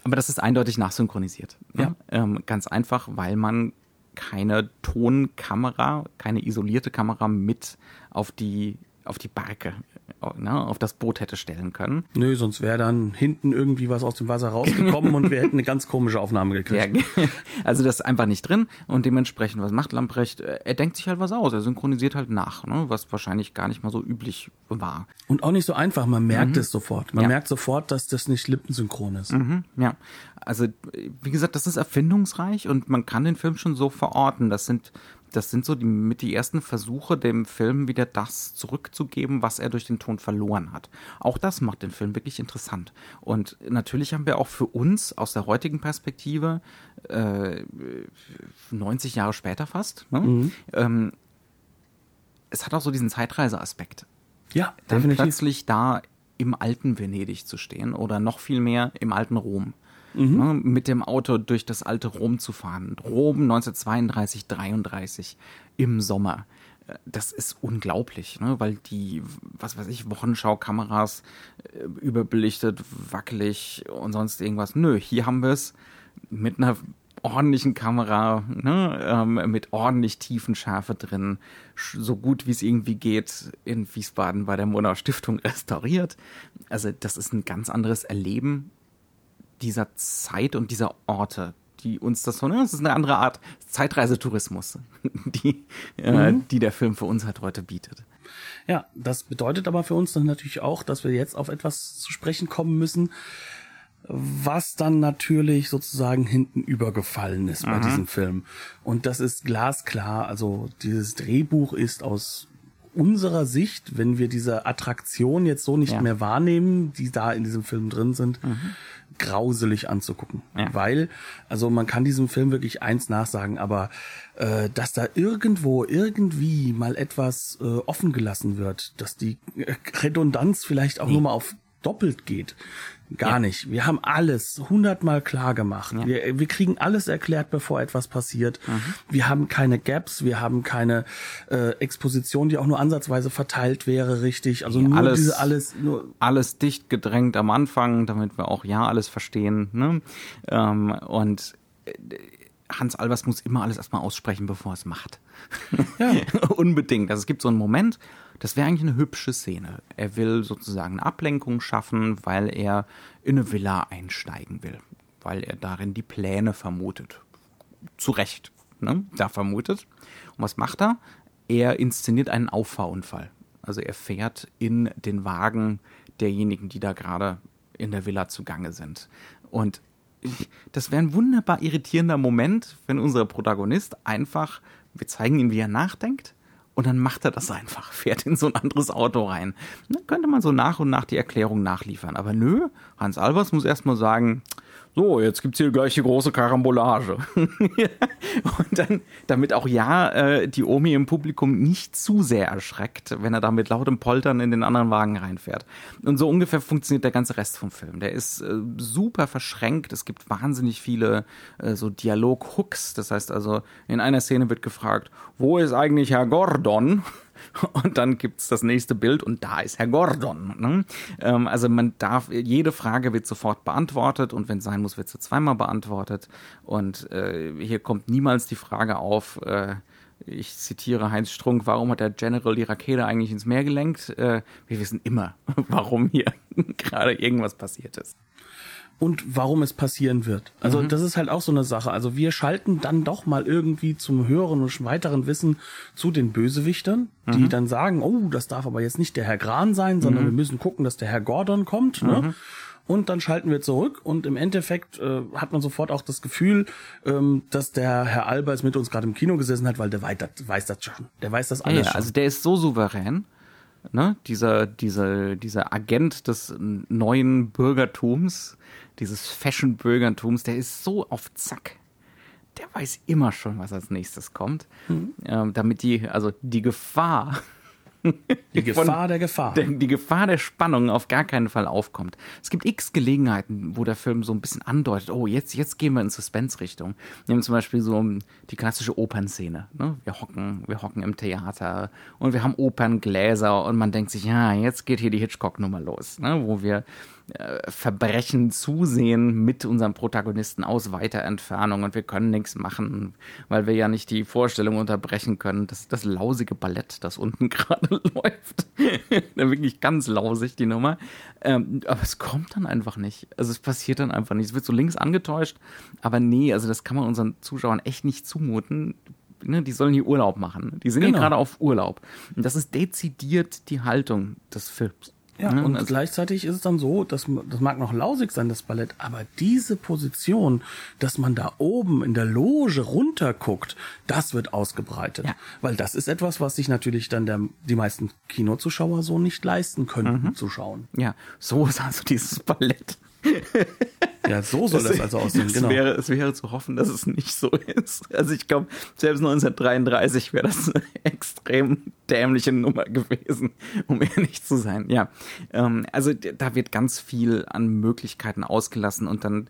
Aber das ist eindeutig nachsynchronisiert. Ne? Ja. Ähm, ganz einfach, weil man keine Tonkamera, keine isolierte Kamera mit auf die auf die Barke ne, auf das Boot hätte stellen können. Nö, sonst wäre dann hinten irgendwie was aus dem Wasser rausgekommen und wir hätten eine ganz komische Aufnahme gekriegt. Ja, *laughs* also das ist einfach nicht drin und dementsprechend, was macht Lamprecht? Er denkt sich halt was aus, er synchronisiert halt nach, ne, was wahrscheinlich gar nicht mal so üblich war. Und auch nicht so einfach, man merkt mhm. es sofort. Man ja. merkt sofort, dass das nicht lippensynchron ist. Mhm, ja, also wie gesagt, das ist erfindungsreich und man kann den Film schon so verorten. Das sind das sind so die, mit die ersten Versuche, dem Film wieder das zurückzugeben, was er durch den Ton verloren hat. Auch das macht den Film wirklich interessant. Und natürlich haben wir auch für uns aus der heutigen Perspektive, äh, 90 Jahre später fast, ne? mhm. ähm, es hat auch so diesen Zeitreiseaspekt. Ja, dann definitiv. plötzlich da im alten Venedig zu stehen oder noch viel mehr im alten Rom mhm. ne, mit dem Auto durch das alte Rom zu fahren. Rom 1932, 33 im Sommer. Äh, das ist unglaublich, ne? weil die, was weiß ich, Wochenschaukameras äh, überbelichtet, wackelig und sonst irgendwas. Nö, hier haben wir es mit einer ordentlichen Kamera, ne, ähm, mit ordentlich tiefen Schärfe drin, so gut wie es irgendwie geht, in Wiesbaden bei der Monau Stiftung *laughs* restauriert. Also das ist ein ganz anderes Erleben dieser Zeit und dieser Orte, die uns das so, ne, das ist eine andere Art Zeitreisetourismus, *laughs* die, äh, mhm. die der Film für uns halt heute bietet. Ja, das bedeutet aber für uns dann natürlich auch, dass wir jetzt auf etwas zu sprechen kommen müssen, was dann natürlich sozusagen hinten übergefallen ist bei mhm. diesem Film. Und das ist glasklar. Also dieses Drehbuch ist aus unserer Sicht, wenn wir diese Attraktion jetzt so nicht ja. mehr wahrnehmen, die da in diesem Film drin sind, mhm grauselig anzugucken. Ja. Weil, also man kann diesem Film wirklich eins nachsagen, aber äh, dass da irgendwo irgendwie mal etwas äh, offen gelassen wird, dass die Redundanz vielleicht auch nee. nur mal auf doppelt geht. Gar ja. nicht. Wir haben alles hundertmal klar gemacht. Ja. Wir, wir kriegen alles erklärt, bevor etwas passiert. Mhm. Wir haben keine Gaps, wir haben keine äh, Exposition, die auch nur ansatzweise verteilt wäre, richtig. Also nur alles, diese alles, nur alles dicht gedrängt am Anfang, damit wir auch ja alles verstehen. Ne? Ähm, und äh, Hans Albers muss immer alles erstmal aussprechen, bevor er es macht. Ja. *laughs* Unbedingt. Also es gibt so einen Moment, das wäre eigentlich eine hübsche Szene. Er will sozusagen eine Ablenkung schaffen, weil er in eine Villa einsteigen will, weil er darin die Pläne vermutet. Zu Recht, ne? Da vermutet. Und was macht er? Er inszeniert einen Auffahrunfall. Also er fährt in den Wagen derjenigen, die da gerade in der Villa zugange sind. Und das wäre ein wunderbar irritierender Moment, wenn unser Protagonist einfach, wir zeigen ihm, wie er nachdenkt, und dann macht er das einfach, fährt in so ein anderes Auto rein. Dann könnte man so nach und nach die Erklärung nachliefern. Aber nö, Hans Albers muss erstmal sagen, so, jetzt gibt's hier gleich die große Karambolage. *laughs* und dann, damit auch ja äh, die Omi im Publikum nicht zu sehr erschreckt, wenn er da mit lautem Poltern in den anderen Wagen reinfährt. Und so ungefähr funktioniert der ganze Rest vom Film. Der ist äh, super verschränkt. Es gibt wahnsinnig viele äh, so Dialog-Hooks. Das heißt also, in einer Szene wird gefragt, wo ist eigentlich Herr Gordon? *laughs* Und dann gibt's das nächste Bild und da ist Herr Gordon. Ne? Ähm, also man darf, jede Frage wird sofort beantwortet und wenn sein muss, wird sie zweimal beantwortet. Und äh, hier kommt niemals die Frage auf, äh, ich zitiere Heinz Strunk, warum hat der General die Rakete eigentlich ins Meer gelenkt? Äh, wir wissen immer, *laughs* warum hier *laughs* gerade irgendwas passiert ist und warum es passieren wird. Also mhm. das ist halt auch so eine Sache. Also wir schalten dann doch mal irgendwie zum höheren und weiteren Wissen zu den Bösewichtern, die mhm. dann sagen, oh, das darf aber jetzt nicht der Herr Gran sein, sondern mhm. wir müssen gucken, dass der Herr Gordon kommt. Ne? Mhm. Und dann schalten wir zurück und im Endeffekt äh, hat man sofort auch das Gefühl, ähm, dass der Herr Albers mit uns gerade im Kino gesessen hat, weil der weiß das, weiß das schon. Der weiß das alles ja, schon. Also der ist so souverän ne, dieser, dieser, dieser Agent des neuen Bürgertums, dieses Fashion-Bürgertums, der ist so auf Zack. Der weiß immer schon, was als nächstes kommt. Mhm. Ähm, damit die, also die Gefahr *laughs* die Gefahr Von, der Gefahr. Der, die Gefahr der Spannung auf gar keinen Fall aufkommt. Es gibt x Gelegenheiten, wo der Film so ein bisschen andeutet, oh, jetzt, jetzt gehen wir in Suspense-Richtung. Wir haben zum Beispiel so die klassische Opernszene. Ne? Wir hocken, wir hocken im Theater und wir haben Operngläser und man denkt sich, ja, jetzt geht hier die Hitchcock-Nummer los, ne? wo wir Verbrechen zusehen mit unserem Protagonisten aus weiter Entfernung und wir können nichts machen, weil wir ja nicht die Vorstellung unterbrechen können. Das, das lausige Ballett, das unten *laughs* gerade läuft. *laughs* Wirklich ganz lausig, die Nummer. Ähm, aber es kommt dann einfach nicht. Also es passiert dann einfach nicht. Es wird so links angetäuscht, aber nee, also das kann man unseren Zuschauern echt nicht zumuten. Ne, die sollen hier Urlaub machen. Die sind genau. hier gerade auf Urlaub. Und das ist dezidiert die Haltung des Films. Ja, mhm. und also gleichzeitig ist es dann so, dass das mag noch lausig sein, das Ballett, aber diese Position, dass man da oben in der Loge runterguckt, das wird ausgebreitet. Ja. Weil das ist etwas, was sich natürlich dann der, die meisten Kinozuschauer so nicht leisten können mhm. zu schauen. Ja, so ist also dieses Ballett. Ja, so soll das, das also aussehen. Genau. Wäre, es wäre zu hoffen, dass es nicht so ist. Also ich glaube, selbst 1933 wäre das eine extrem dämliche Nummer gewesen, um ehrlich zu sein. Ja, ähm, also da wird ganz viel an Möglichkeiten ausgelassen und dann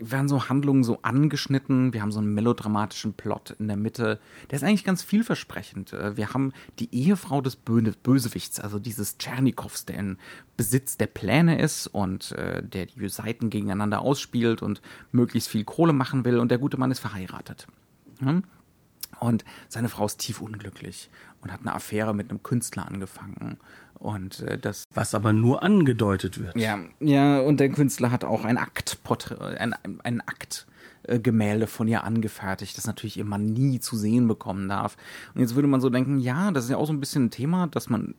werden so Handlungen so angeschnitten. Wir haben so einen melodramatischen Plot in der Mitte. Der ist eigentlich ganz vielversprechend. Äh, wir haben die Ehefrau des Bösewichts, also dieses Tschernikows, der in Besitz der Pläne ist und äh, der die Seiten gegeneinander ausspielt und möglichst viel Kohle machen will. Und der gute Mann ist verheiratet. Hm? Und seine Frau ist tief unglücklich und hat eine Affäre mit einem Künstler angefangen. Und äh, das. Was aber nur angedeutet wird. Ja, ja, und der Künstler hat auch ein Akt, ein, ein Akt. Äh, Gemälde von ihr angefertigt, das natürlich ihr Mann nie zu sehen bekommen darf. Und jetzt würde man so denken, ja, das ist ja auch so ein bisschen ein Thema, dass man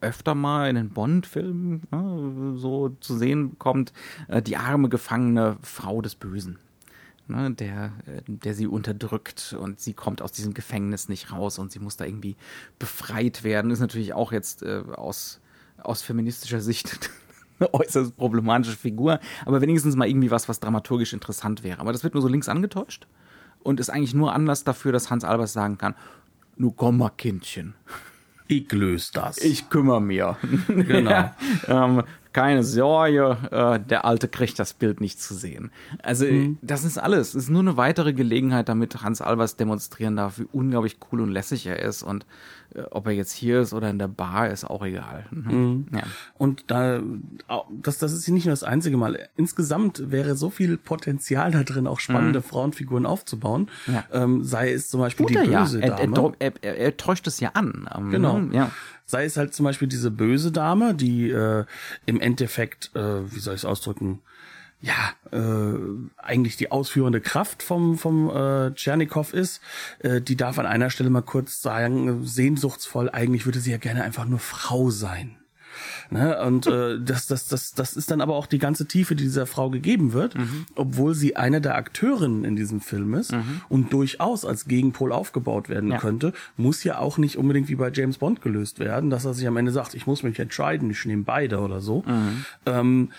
öfter mal in den Bond-Filmen ne, so zu sehen bekommt, äh, die arme gefangene Frau des Bösen ne, der, äh, der sie unterdrückt und sie kommt aus diesem Gefängnis nicht raus und sie muss da irgendwie befreit werden. Ist natürlich auch jetzt äh, aus, aus feministischer Sicht *laughs* eine äußerst problematische Figur, aber wenigstens mal irgendwie was, was dramaturgisch interessant wäre. Aber das wird nur so links angetäuscht und ist eigentlich nur Anlass dafür, dass Hans Albers sagen kann, nu komm mal, Kindchen. Ich löse das. Ich kümmere mir. Genau. *laughs* ja, ähm, keine Sorge, äh, der Alte kriegt das Bild nicht zu sehen. Also mhm. das ist alles. Es ist nur eine weitere Gelegenheit, damit Hans Albers demonstrieren darf, wie unglaublich cool und lässig er ist und äh, ob er jetzt hier ist oder in der Bar, ist auch egal. Mhm. mhm. Ja. Und da, das, das ist nicht nur das einzige Mal. Insgesamt wäre so viel Potenzial da drin, auch spannende mhm. Frauenfiguren aufzubauen. Ja. Ähm, sei es zum Beispiel Tut die böse ja. er, Dame. Er, er, er, täuscht es ja an. Ähm, genau. Ja. Sei es halt zum Beispiel diese böse Dame, die äh, im Endeffekt, äh, wie soll ich es ausdrücken, ja, äh, eigentlich die ausführende Kraft vom, vom äh, Tschernikow ist, äh, die darf an einer Stelle mal kurz sagen, sehnsuchtsvoll, eigentlich würde sie ja gerne einfach nur Frau sein. Ne? Und äh, das, das, das, das ist dann aber auch die ganze Tiefe, die dieser Frau gegeben wird, mhm. obwohl sie eine der Akteurinnen in diesem Film ist mhm. und durchaus als Gegenpol aufgebaut werden ja. könnte, muss ja auch nicht unbedingt wie bei James Bond gelöst werden, dass er sich am Ende sagt, ich muss mich entscheiden, ich nehme beide oder so. Mhm. Ähm,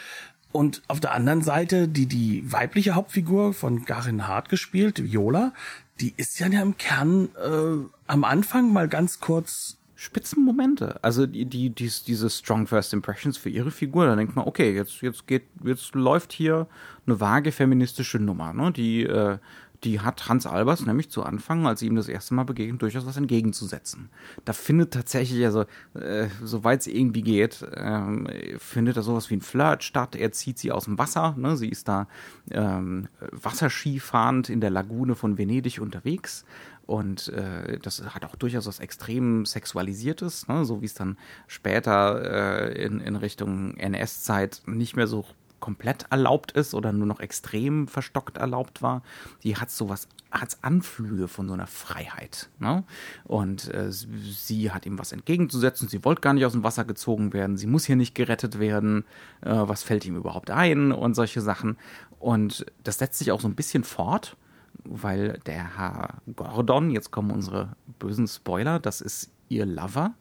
Und auf der anderen Seite, die, die weibliche Hauptfigur von Garin Hart gespielt, Viola, die ist ja im Kern äh, am Anfang mal ganz kurz Spitzenmomente. Also die, die, die, diese Strong First Impressions für ihre Figur, da denkt man, okay, jetzt, jetzt geht, jetzt läuft hier eine vage feministische Nummer, ne? Die, äh, die hat Hans Albers nämlich zu Anfang, als sie ihm das erste Mal begegnet, durchaus was entgegenzusetzen. Da findet tatsächlich, also äh, soweit es irgendwie geht, ähm, findet er sowas wie ein Flirt statt. Er zieht sie aus dem Wasser. Ne? Sie ist da ähm, Wasserskifahrend in der Lagune von Venedig unterwegs. Und äh, das hat auch durchaus was extrem Sexualisiertes, ne? so wie es dann später äh, in, in Richtung NS-Zeit nicht mehr so komplett erlaubt ist oder nur noch extrem verstockt erlaubt war, die hat sowas, hat Anflüge von so einer Freiheit. Ne? Und äh, sie hat ihm was entgegenzusetzen, sie wollte gar nicht aus dem Wasser gezogen werden, sie muss hier nicht gerettet werden, äh, was fällt ihm überhaupt ein und solche Sachen. Und das setzt sich auch so ein bisschen fort, weil der Herr Gordon, jetzt kommen unsere bösen Spoiler, das ist ihr Lover,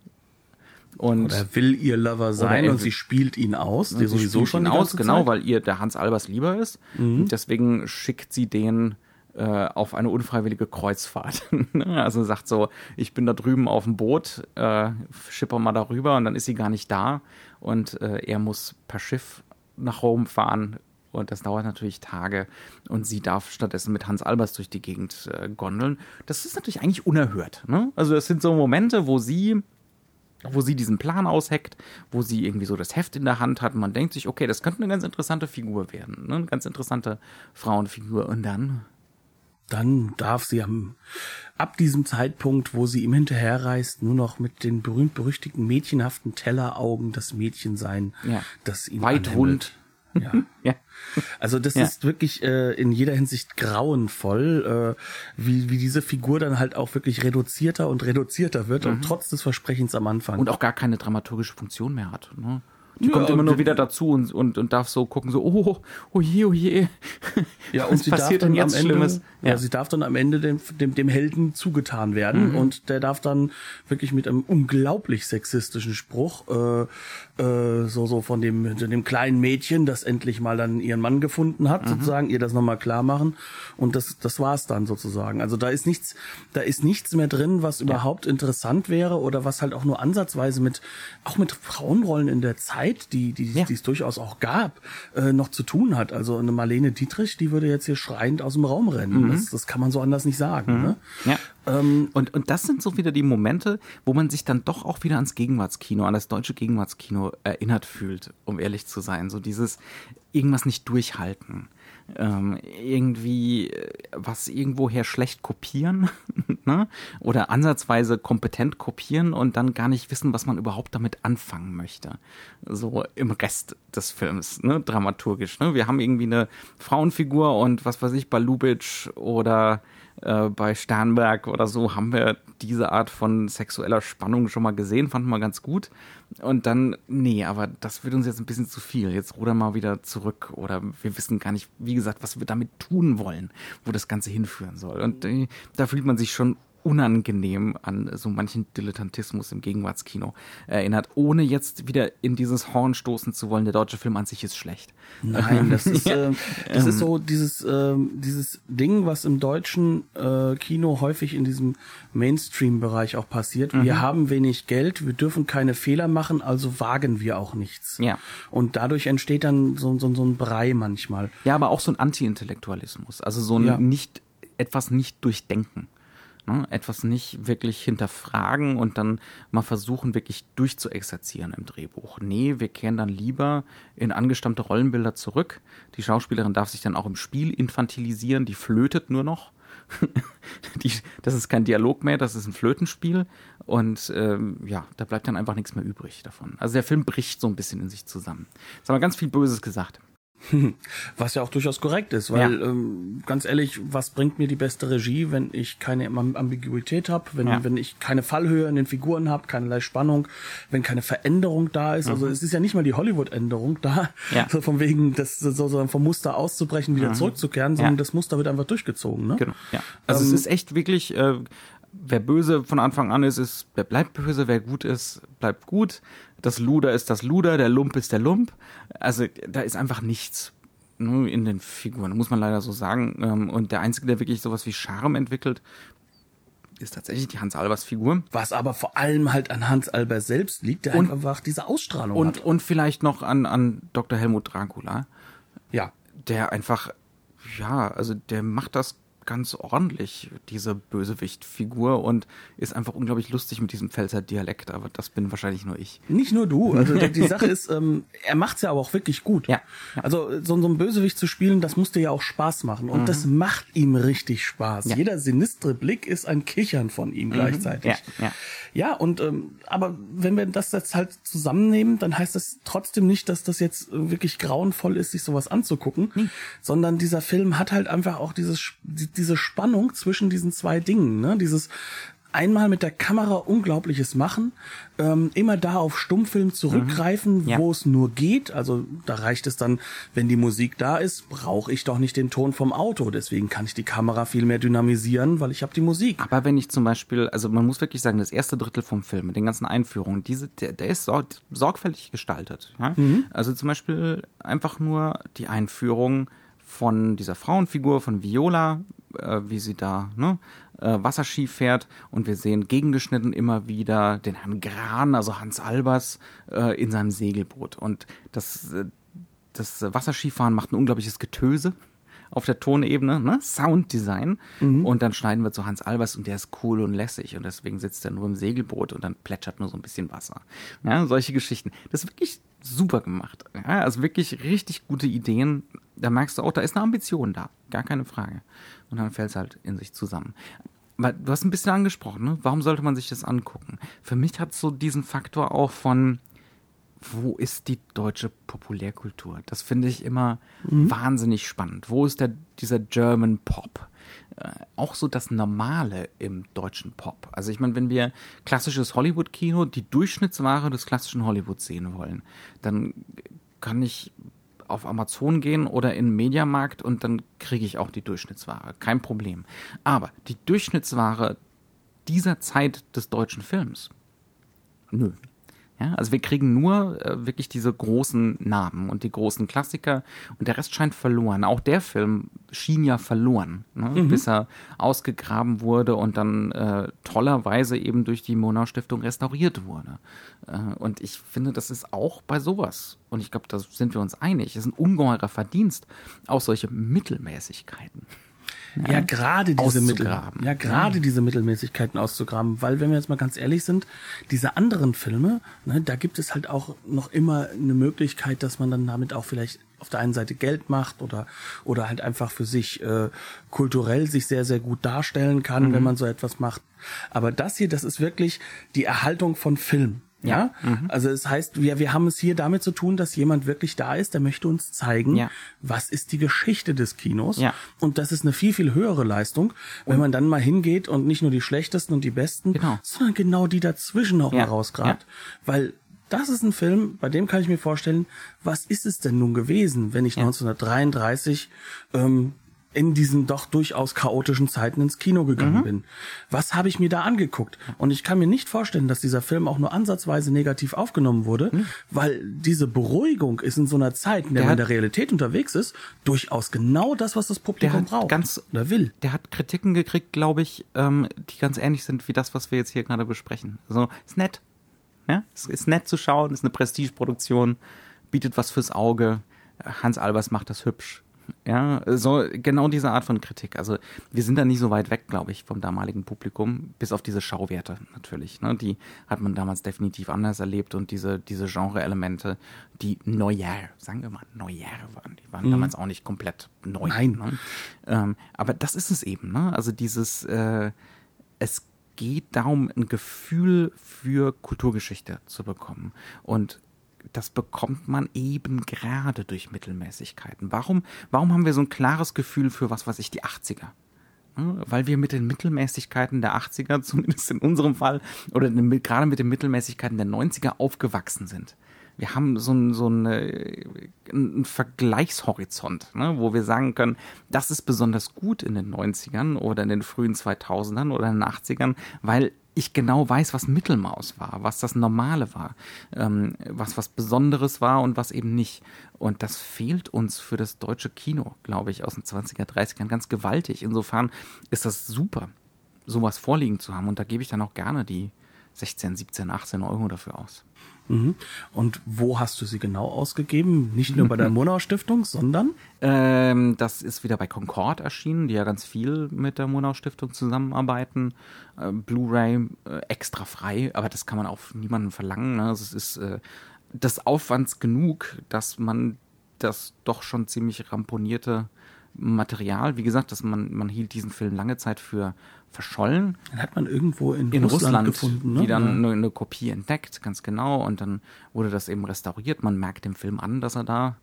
und oder will ihr Lover sein und sie spielt ihn aus, der sowieso schon aus, genau, weil ihr der Hans Albers lieber ist. Mhm. Deswegen schickt sie den äh, auf eine unfreiwillige Kreuzfahrt. *laughs* also sagt so, ich bin da drüben auf dem Boot, äh, schipper mal darüber und dann ist sie gar nicht da und äh, er muss per Schiff nach Rom fahren und das dauert natürlich Tage und sie darf stattdessen mit Hans Albers durch die Gegend äh, gondeln. Das ist natürlich eigentlich unerhört. Ne? Also das sind so Momente, wo sie wo sie diesen Plan ausheckt, wo sie irgendwie so das Heft in der Hand hat und man denkt sich, okay, das könnte eine ganz interessante Figur werden, ne? eine ganz interessante Frauenfigur und dann dann darf sie am, ab diesem Zeitpunkt, wo sie ihm hinterherreist, nur noch mit den berühmt-berüchtigten mädchenhaften Telleraugen das Mädchen sein, ja. das ihn Weithund. Ja. *laughs* ja. Also das ja. ist wirklich äh, in jeder Hinsicht grauenvoll, äh, wie, wie diese Figur dann halt auch wirklich reduzierter und reduzierter wird mhm. und trotz des Versprechens am Anfang. Und auch gar keine dramaturgische Funktion mehr hat. Ne? Die ja, kommt immer nur wieder dazu und, und, und darf so gucken, so, oh, oh je, oh je. Ja, *laughs* und Was sie passiert darf dann jetzt am Ende, Schlimmes? Ja. ja. sie darf dann am Ende dem, dem, dem Helden zugetan werden mhm. und der darf dann wirklich mit einem unglaublich sexistischen Spruch, äh, äh, so, so von dem, dem kleinen Mädchen, das endlich mal dann ihren Mann gefunden hat, mhm. sozusagen, ihr das nochmal klar machen. Und das, das war's dann sozusagen. Also da ist nichts, da ist nichts mehr drin, was überhaupt interessant wäre oder was halt auch nur ansatzweise mit, auch mit Frauenrollen in der Zeit Zeit, die, die, ja. die es durchaus auch gab, äh, noch zu tun hat. Also eine Marlene Dietrich, die würde jetzt hier schreiend aus dem Raum rennen. Mhm. Das, das kann man so anders nicht sagen. Mhm. Ne? Ja. Ähm, und, und das sind so wieder die Momente, wo man sich dann doch auch wieder ans Gegenwartskino, an das deutsche Gegenwartskino erinnert fühlt, um ehrlich zu sein. So dieses irgendwas nicht durchhalten ähm, irgendwie äh, was irgendwoher schlecht kopieren *laughs* ne? oder ansatzweise kompetent kopieren und dann gar nicht wissen, was man überhaupt damit anfangen möchte. So im Rest des Films, ne? dramaturgisch. Ne? Wir haben irgendwie eine Frauenfigur und was weiß ich, bei Lubitsch oder äh, bei Sternberg oder so haben wir diese Art von sexueller Spannung schon mal gesehen, fanden wir ganz gut. Und dann, nee, aber das wird uns jetzt ein bisschen zu viel. Jetzt ruder mal wieder zurück oder wir wissen gar nicht, wie gesagt, was wir damit tun wollen, wo das Ganze hinführen soll. Und äh, da fühlt man sich schon unangenehm an so manchen Dilettantismus im Gegenwartskino erinnert, ohne jetzt wieder in dieses Horn stoßen zu wollen, der deutsche Film an sich ist schlecht. Nein, das *laughs* ist, äh, das ist so dieses, äh, dieses Ding, was im deutschen äh, Kino häufig in diesem Mainstream-Bereich auch passiert. Wir mhm. haben wenig Geld, wir dürfen keine Fehler machen, also wagen wir auch nichts. Ja. Und dadurch entsteht dann so, so, so ein Brei manchmal. Ja, aber auch so ein Anti-Intellektualismus, also so ein ja. nicht etwas nicht durchdenken. Ne? Etwas nicht wirklich hinterfragen und dann mal versuchen, wirklich durchzuexerzieren im Drehbuch. Nee, wir kehren dann lieber in angestammte Rollenbilder zurück. Die Schauspielerin darf sich dann auch im Spiel infantilisieren, die flötet nur noch. *laughs* die, das ist kein Dialog mehr, das ist ein Flötenspiel. Und ähm, ja, da bleibt dann einfach nichts mehr übrig davon. Also der Film bricht so ein bisschen in sich zusammen. Jetzt haben wir ganz viel Böses gesagt. *laughs* Was ja auch durchaus korrekt ist, weil ja. ähm, ganz ehrlich, was bringt mir die beste Regie, wenn ich keine Ambiguität habe, wenn, ja. wenn ich keine Fallhöhe in den Figuren habe, keinerlei Spannung, wenn keine Veränderung da ist. Also mhm. Also es ist ja nicht mal die Hollywood-Änderung da, ja. so *laughs* von wegen, das so, so vom Muster auszubrechen, wieder mhm. zurückzukehren, sondern das Muster wird einfach durchgezogen. Ne? Genau. Ja. Also ähm, es ist echt wirklich äh, wer böse von Anfang an ist, ist, wer bleibt böse, wer gut ist, bleibt gut. Das Luder ist das Luder, der Lump ist der Lump. Also da ist einfach nichts ne, in den Figuren, muss man leider so sagen. Ähm, und der Einzige, der wirklich sowas wie Charme entwickelt, ist tatsächlich die Hans Albers Figur. Was aber vor allem halt an Hans Albers selbst liegt, der Und- einfach diese Ausstrahlung Und, hat. und vielleicht noch an, an Dr. Helmut Dracula, Ja. der einfach, ja, also der macht das ganz ordentlich, diese Bösewicht-Figur und ist einfach unglaublich lustig mit diesem Pfälzer Dialekt, aber das bin wahrscheinlich nur ich. Nicht nur du. Also die, *laughs* Sache ist, ähm, er macht's ja aber auch wirklich gut. Ja, ja. Also so, so ein Bösewicht zu spielen, das musste ja auch Spaß machen. Und das macht ihm richtig Spaß. Mhm. Ja. Mhm. Jeder sinistre Blick ist ein Kichern von ihm gleichzeitig. Ja, ja. Ja, und ähm, aber wenn wir das jetzt halt zusammennehmen, dann heißt das trotzdem nicht, dass das jetzt wirklich grauenvoll ist, sich sowas anzugucken, sondern dieser Film hat halt einfach auch dieses, die- diese Spannung zwischen diesen zwei Dingen, ne? Dieses einmal mit der Kamera Unglaubliches machen, ähm, immer da auf Stummfilm zurückgreifen, Mhm. Ja. wo es nur geht. Also da reicht es dann, wenn die Musik da ist, brauche ich doch nicht den Ton vom Auto. Deswegen kann ich die Kamera viel mehr dynamisieren, weil ich habe die Musik. Aber wenn ich zum Beispiel, also man muss wirklich sagen, das erste Drittel vom Film mit den ganzen Einführungen, diese, der, der ist sorg, sorgfältig gestaltet. Ja? Also zum Beispiel einfach nur die Einführung von dieser Frauenfigur, von Viola, äh, wie sie da ne, äh, Wasserski fährt und wir sehen gegengeschnitten immer wieder den Herrn Gran, also Hans Albers, äh, in seinem Segelboot. Und das, äh, das Wasserskifahren macht ein unglaubliches Getöse auf der Tonebene, ne? Sounddesign. Und dann schneiden wir zu Hans Albers und der ist cool und lässig und deswegen sitzt er nur im Segelboot und dann plätschert nur so ein bisschen Wasser. Ja, solche Geschichten. Das ist wirklich super gemacht. Ja, also wirklich richtig gute Ideen. Da merkst du auch, da ist eine Ambition da. Gar keine Frage. Und dann fällt es halt in sich zusammen. Aber du hast ein bisschen angesprochen, ne? Warum sollte man sich das angucken? Für mich hat so diesen Faktor auch von, wo ist die deutsche Populärkultur? Das finde ich immer wahnsinnig spannend. Wo ist der, dieser German Pop? Äh, auch so das Normale im deutschen Pop. Also ich meine, wenn wir klassisches Hollywood-Kino, die Durchschnittsware des klassischen Hollywood sehen wollen, dann kann ich auf Amazon gehen oder in den Mediamarkt und dann kriege ich auch die Durchschnittsware. Kein Problem. Aber die Durchschnittsware dieser Zeit des deutschen Films, nö. Ja, also wir kriegen nur äh, wirklich diese großen Namen und die großen Klassiker und der Rest scheint verloren. Auch der Film schien ja verloren, ne? bis er ausgegraben wurde und dann äh, tollerweise eben durch die Monau Stiftung restauriert wurde. Äh, und ich finde, das ist auch bei sowas, und ich glaube, da sind wir uns einig, ist ein ungeheurer Verdienst, auch solche Mittelmäßigkeiten. Ja, gerade diese Mittel, ja, gerade diese Mittelmäßigkeiten auszugraben, weil wenn wir jetzt mal ganz ehrlich sind, diese anderen Filme, ne, da gibt es halt auch noch immer eine Möglichkeit, dass man dann damit auch vielleicht auf der einen Seite Geld macht oder oder halt einfach für sich äh, kulturell sich sehr sehr gut darstellen kann, wenn man so etwas macht. Aber das hier, das ist wirklich die Erhaltung von Film. Ja, also es heißt, wir, wir haben es hier damit zu tun, dass jemand wirklich da ist, der möchte uns zeigen, Ja. was ist die Geschichte des Kinos. Ja. Und das ist eine viel, viel höhere Leistung, wenn man dann mal hingeht und nicht nur die schlechtesten und die besten, Genau. sondern genau die dazwischen auch Ja. mal rausgrabt. Weil das ist ein Film, bei dem kann ich mir vorstellen, was ist es denn nun gewesen, wenn ich 1933 ähm, in diesen doch durchaus chaotischen Zeiten ins Kino gegangen Mhm. bin. Was habe ich mir da angeguckt? Und ich kann mir nicht vorstellen, dass dieser Film auch nur ansatzweise negativ aufgenommen wurde, weil diese Beruhigung ist in so einer Zeit, in der Der man in der Realität unterwegs ist, durchaus genau das, was das Publikum braucht ganz oder will. Der hat Kritiken gekriegt, glaube ich, ähm, die ganz ähnlich sind wie das, was wir jetzt hier gerade besprechen. Also ist nett, ja, es ist nett zu schauen, ist eine Prestigeproduktion, bietet was fürs Auge. Hans Albers macht das hübsch. Ja, so genau diese Art von Kritik. Also wir sind da nicht so weit weg, glaube ich, vom damaligen Publikum, bis auf diese Schauwerte natürlich. Ne? Die hat man damals definitiv anders erlebt und diese diese Genre-Elemente, die Neujahr, sagen wir mal Neujahr waren, die waren damals auch nicht komplett neu. Nein. Ne? Ähm, aber das ist es eben, ne? Also dieses, äh, es geht darum, ein Gefühl für Kulturgeschichte zu bekommen. Und das bekommt man eben gerade durch Mittelmäßigkeiten. Warum, warum haben wir so ein klares Gefühl für was weiß ich, die 80er? Ne? Weil wir mit den Mittelmäßigkeiten der 80er, *laughs* zumindest in unserem Fall, oder mit- gerade mit den Mittelmäßigkeiten der 90er aufgewachsen sind. Wir haben so ein, so eine, einen Vergleichshorizont, ne, wo wir sagen können, das ist besonders gut in den 90ern oder in den frühen 2000ern oder in den 80ern, weil ich genau weiß, was Mittelmaus war, was das Normale war, ähm, was was Besonderes war und was eben nicht. Und das fehlt uns für das deutsche Kino, glaube ich, aus den 20er, 30ern ganz gewaltig. Insofern ist das super, sowas vorliegen zu haben. Und da gebe ich dann auch gerne die 16, 17, 18 Euro dafür aus. Mhm. Und wo hast du sie genau ausgegeben? Nicht nur bei der *laughs* Monau Stiftung, sondern? Ähm, das ist wieder bei Concord erschienen, die ja ganz viel mit der Monau Stiftung zusammenarbeiten. Äh, Blu-ray äh, extra frei, aber das kann man auch niemanden verlangen. Ne? Also es ist äh, des Aufwands genug, dass man das doch schon ziemlich ramponierte Material, wie gesagt, dass man, man hielt diesen Film lange Zeit für verschollen. Den hat man irgendwo in, in Russland, Russland, gefunden, ne? die dann Ja. eine, eine Kopie entdeckt, ganz genau. Und dann wurde das eben restauriert. Man merkt dem Film an, dass er da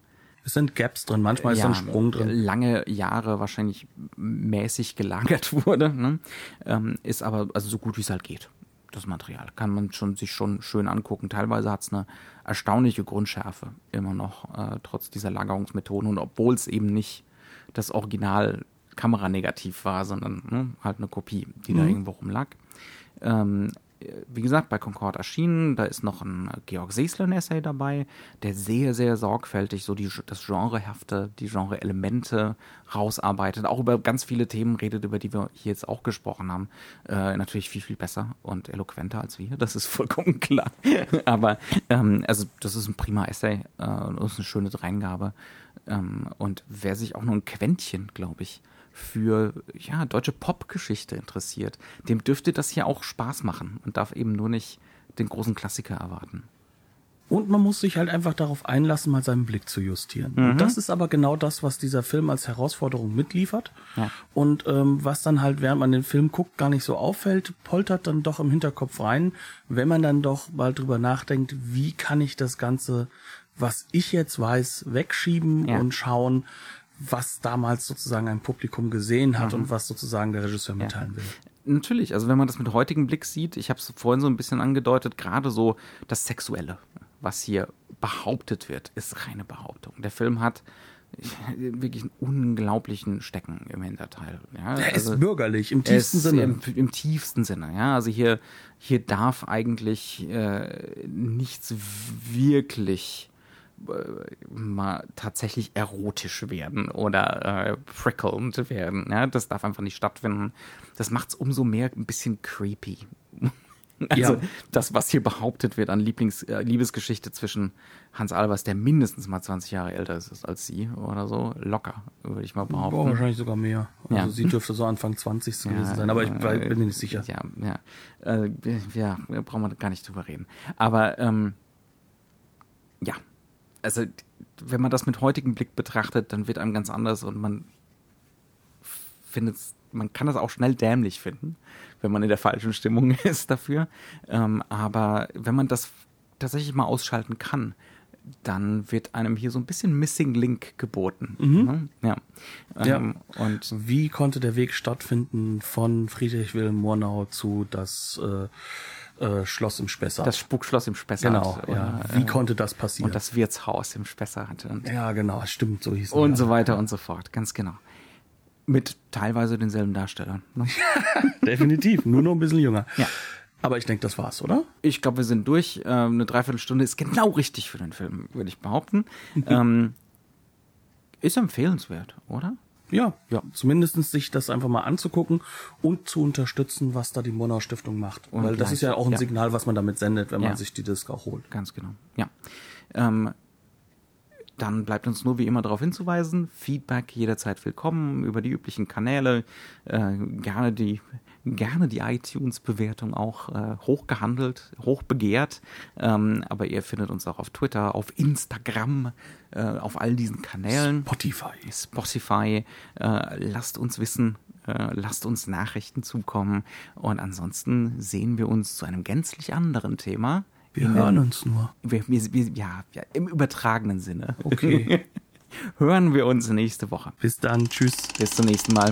Es sind Gaps drin, manchmal ist da ein Sprung drin. lange Jahre wahrscheinlich mäßig gelagert *laughs* wurde. Ne? Ähm, ist aber also so gut wie es halt geht. Das Material kann man schon sich schon schön angucken. Teilweise hat es eine erstaunliche Grundschärfe immer noch, äh, trotz dieser Lagerungsmethoden und obwohl es eben nicht das Original Kameranegativ war, sondern ne, halt eine Kopie, die da irgendwo rumlag. Ähm, wie gesagt, bei Concord erschienen, da ist noch ein Georg Seeslen-Essay dabei, der sehr, sehr sorgfältig so die, das Genrehafte, die Genre-Elemente rausarbeitet, auch über ganz viele Themen redet, über die wir hier jetzt auch gesprochen haben. Äh, natürlich viel, viel besser und eloquenter als wir, das ist vollkommen *laughs* klar. Aber ähm, also das ist ein prima Essay, äh, das ist eine schöne Dreingabe. Ähm, und wer sich auch nur ein Quäntchen, glaube ich, für ja, deutsche Popgeschichte interessiert, dem dürfte das hier auch Spaß machen und darf eben nur nicht den großen Klassiker erwarten. Und man muss sich halt einfach darauf einlassen, mal seinen Blick zu justieren. Mhm. Und das ist aber genau das, was dieser Film als Herausforderung mitliefert. Ja. Und ähm, was dann halt, während man den Film guckt, gar nicht so auffällt, poltert dann doch im Hinterkopf rein, wenn man dann doch mal drüber nachdenkt, wie kann ich das Ganze, was ich jetzt weiß, wegschieben Ja. und schauen, was damals sozusagen ein Publikum gesehen hat Mhm. und was sozusagen der Regisseur mitteilen will. Natürlich, also wenn man das mit heutigem Blick sieht, ich habe es vorhin so ein bisschen angedeutet, gerade so das Sexuelle, was hier behauptet wird, ist reine Behauptung. Der Film hat wirklich einen unglaublichen Stecken im Hinterteil. Ja, Er also- ist bürgerlich, im tiefsten Sinne. Im, Im tiefsten Sinne, ja. Also hier, hier darf eigentlich äh, nichts wirklich äh, mal tatsächlich erotisch werden oder äh, prickelnd werden. Ja? Das darf einfach nicht stattfinden. Das macht es umso mehr ein bisschen creepy. *laughs* Also Ja. das, was hier behauptet wird an Lieblings äh, Liebesgeschichte zwischen Hans Albers, der mindestens mal 20 Jahre älter ist als sie oder so, locker, würde ich mal behaupten. Boah, wahrscheinlich sogar mehr. Also Ja. sie dürfte so Anfang 20 *laughs* gewesen sein, aber ich äh, bin mir nicht sicher. Ja, ja. Äh, ja, da brauchen wir gar nicht drüber reden. Aber ähm, ja, also wenn man das mit heutigem Blick betrachtet, dann wird einem ganz anders und man findet man kann das auch schnell dämlich finden, wenn man in der falschen Stimmung *laughs* ist dafür. Ähm, aber wenn man das tatsächlich mal ausschalten kann, dann wird einem hier so ein bisschen Missing Link geboten. Ne? Ja. Ja. Ähm, Und Wie konnte der Weg stattfinden von Friedrich Wilhelm Murnau zu das äh, äh, Schloss im Spessart? das Spukschloss im Spessart. genau, ja. oder, Wie äh, konnte das passieren? und das Wirtshaus im Spessart und, ja, genau, stimmt, so hieß es. und ja. so weiter und so fort, ganz genau. Mit teilweise denselben Darstellern. Ne? *laughs* *laughs* Definitiv, nur noch ein bisschen jünger. Ja. Aber ich denke, das war's, oder? Ich glaube, wir sind durch. Ähm, eine Dreiviertelstunde ist genau richtig für den Film, würde ich behaupten. *laughs* ähm, ist empfehlenswert, oder? Ja, Ja. Zumindest sich das einfach mal anzugucken und zu unterstützen, was da die Murnau Stiftung macht. Und Weil das ist ja auch ein ja. Signal, was man damit sendet, wenn Ja. man sich die Disc auch holt. Ganz genau. Ja. Ähm, dann bleibt uns nur wie immer darauf hinzuweisen, Feedback jederzeit willkommen über die üblichen Kanäle, äh, gerne die gerne die iTunes-Bewertung auch äh, hochgehandelt, hochbegehrt, ähm, aber ihr findet uns auch auf Twitter, auf Instagram, äh, auf all diesen Kanälen. Spotify. Spotify. Äh, lasst uns wissen, äh, lasst uns Nachrichten zukommen. Und ansonsten sehen wir uns zu einem gänzlich anderen Thema. Wir In hören uns nur. Wir, wir, wir, ja, ja, im übertragenen Sinne. Okay. *laughs* hören wir uns nächste Woche. Bis dann. Tschüss. Bis zum nächsten Mal.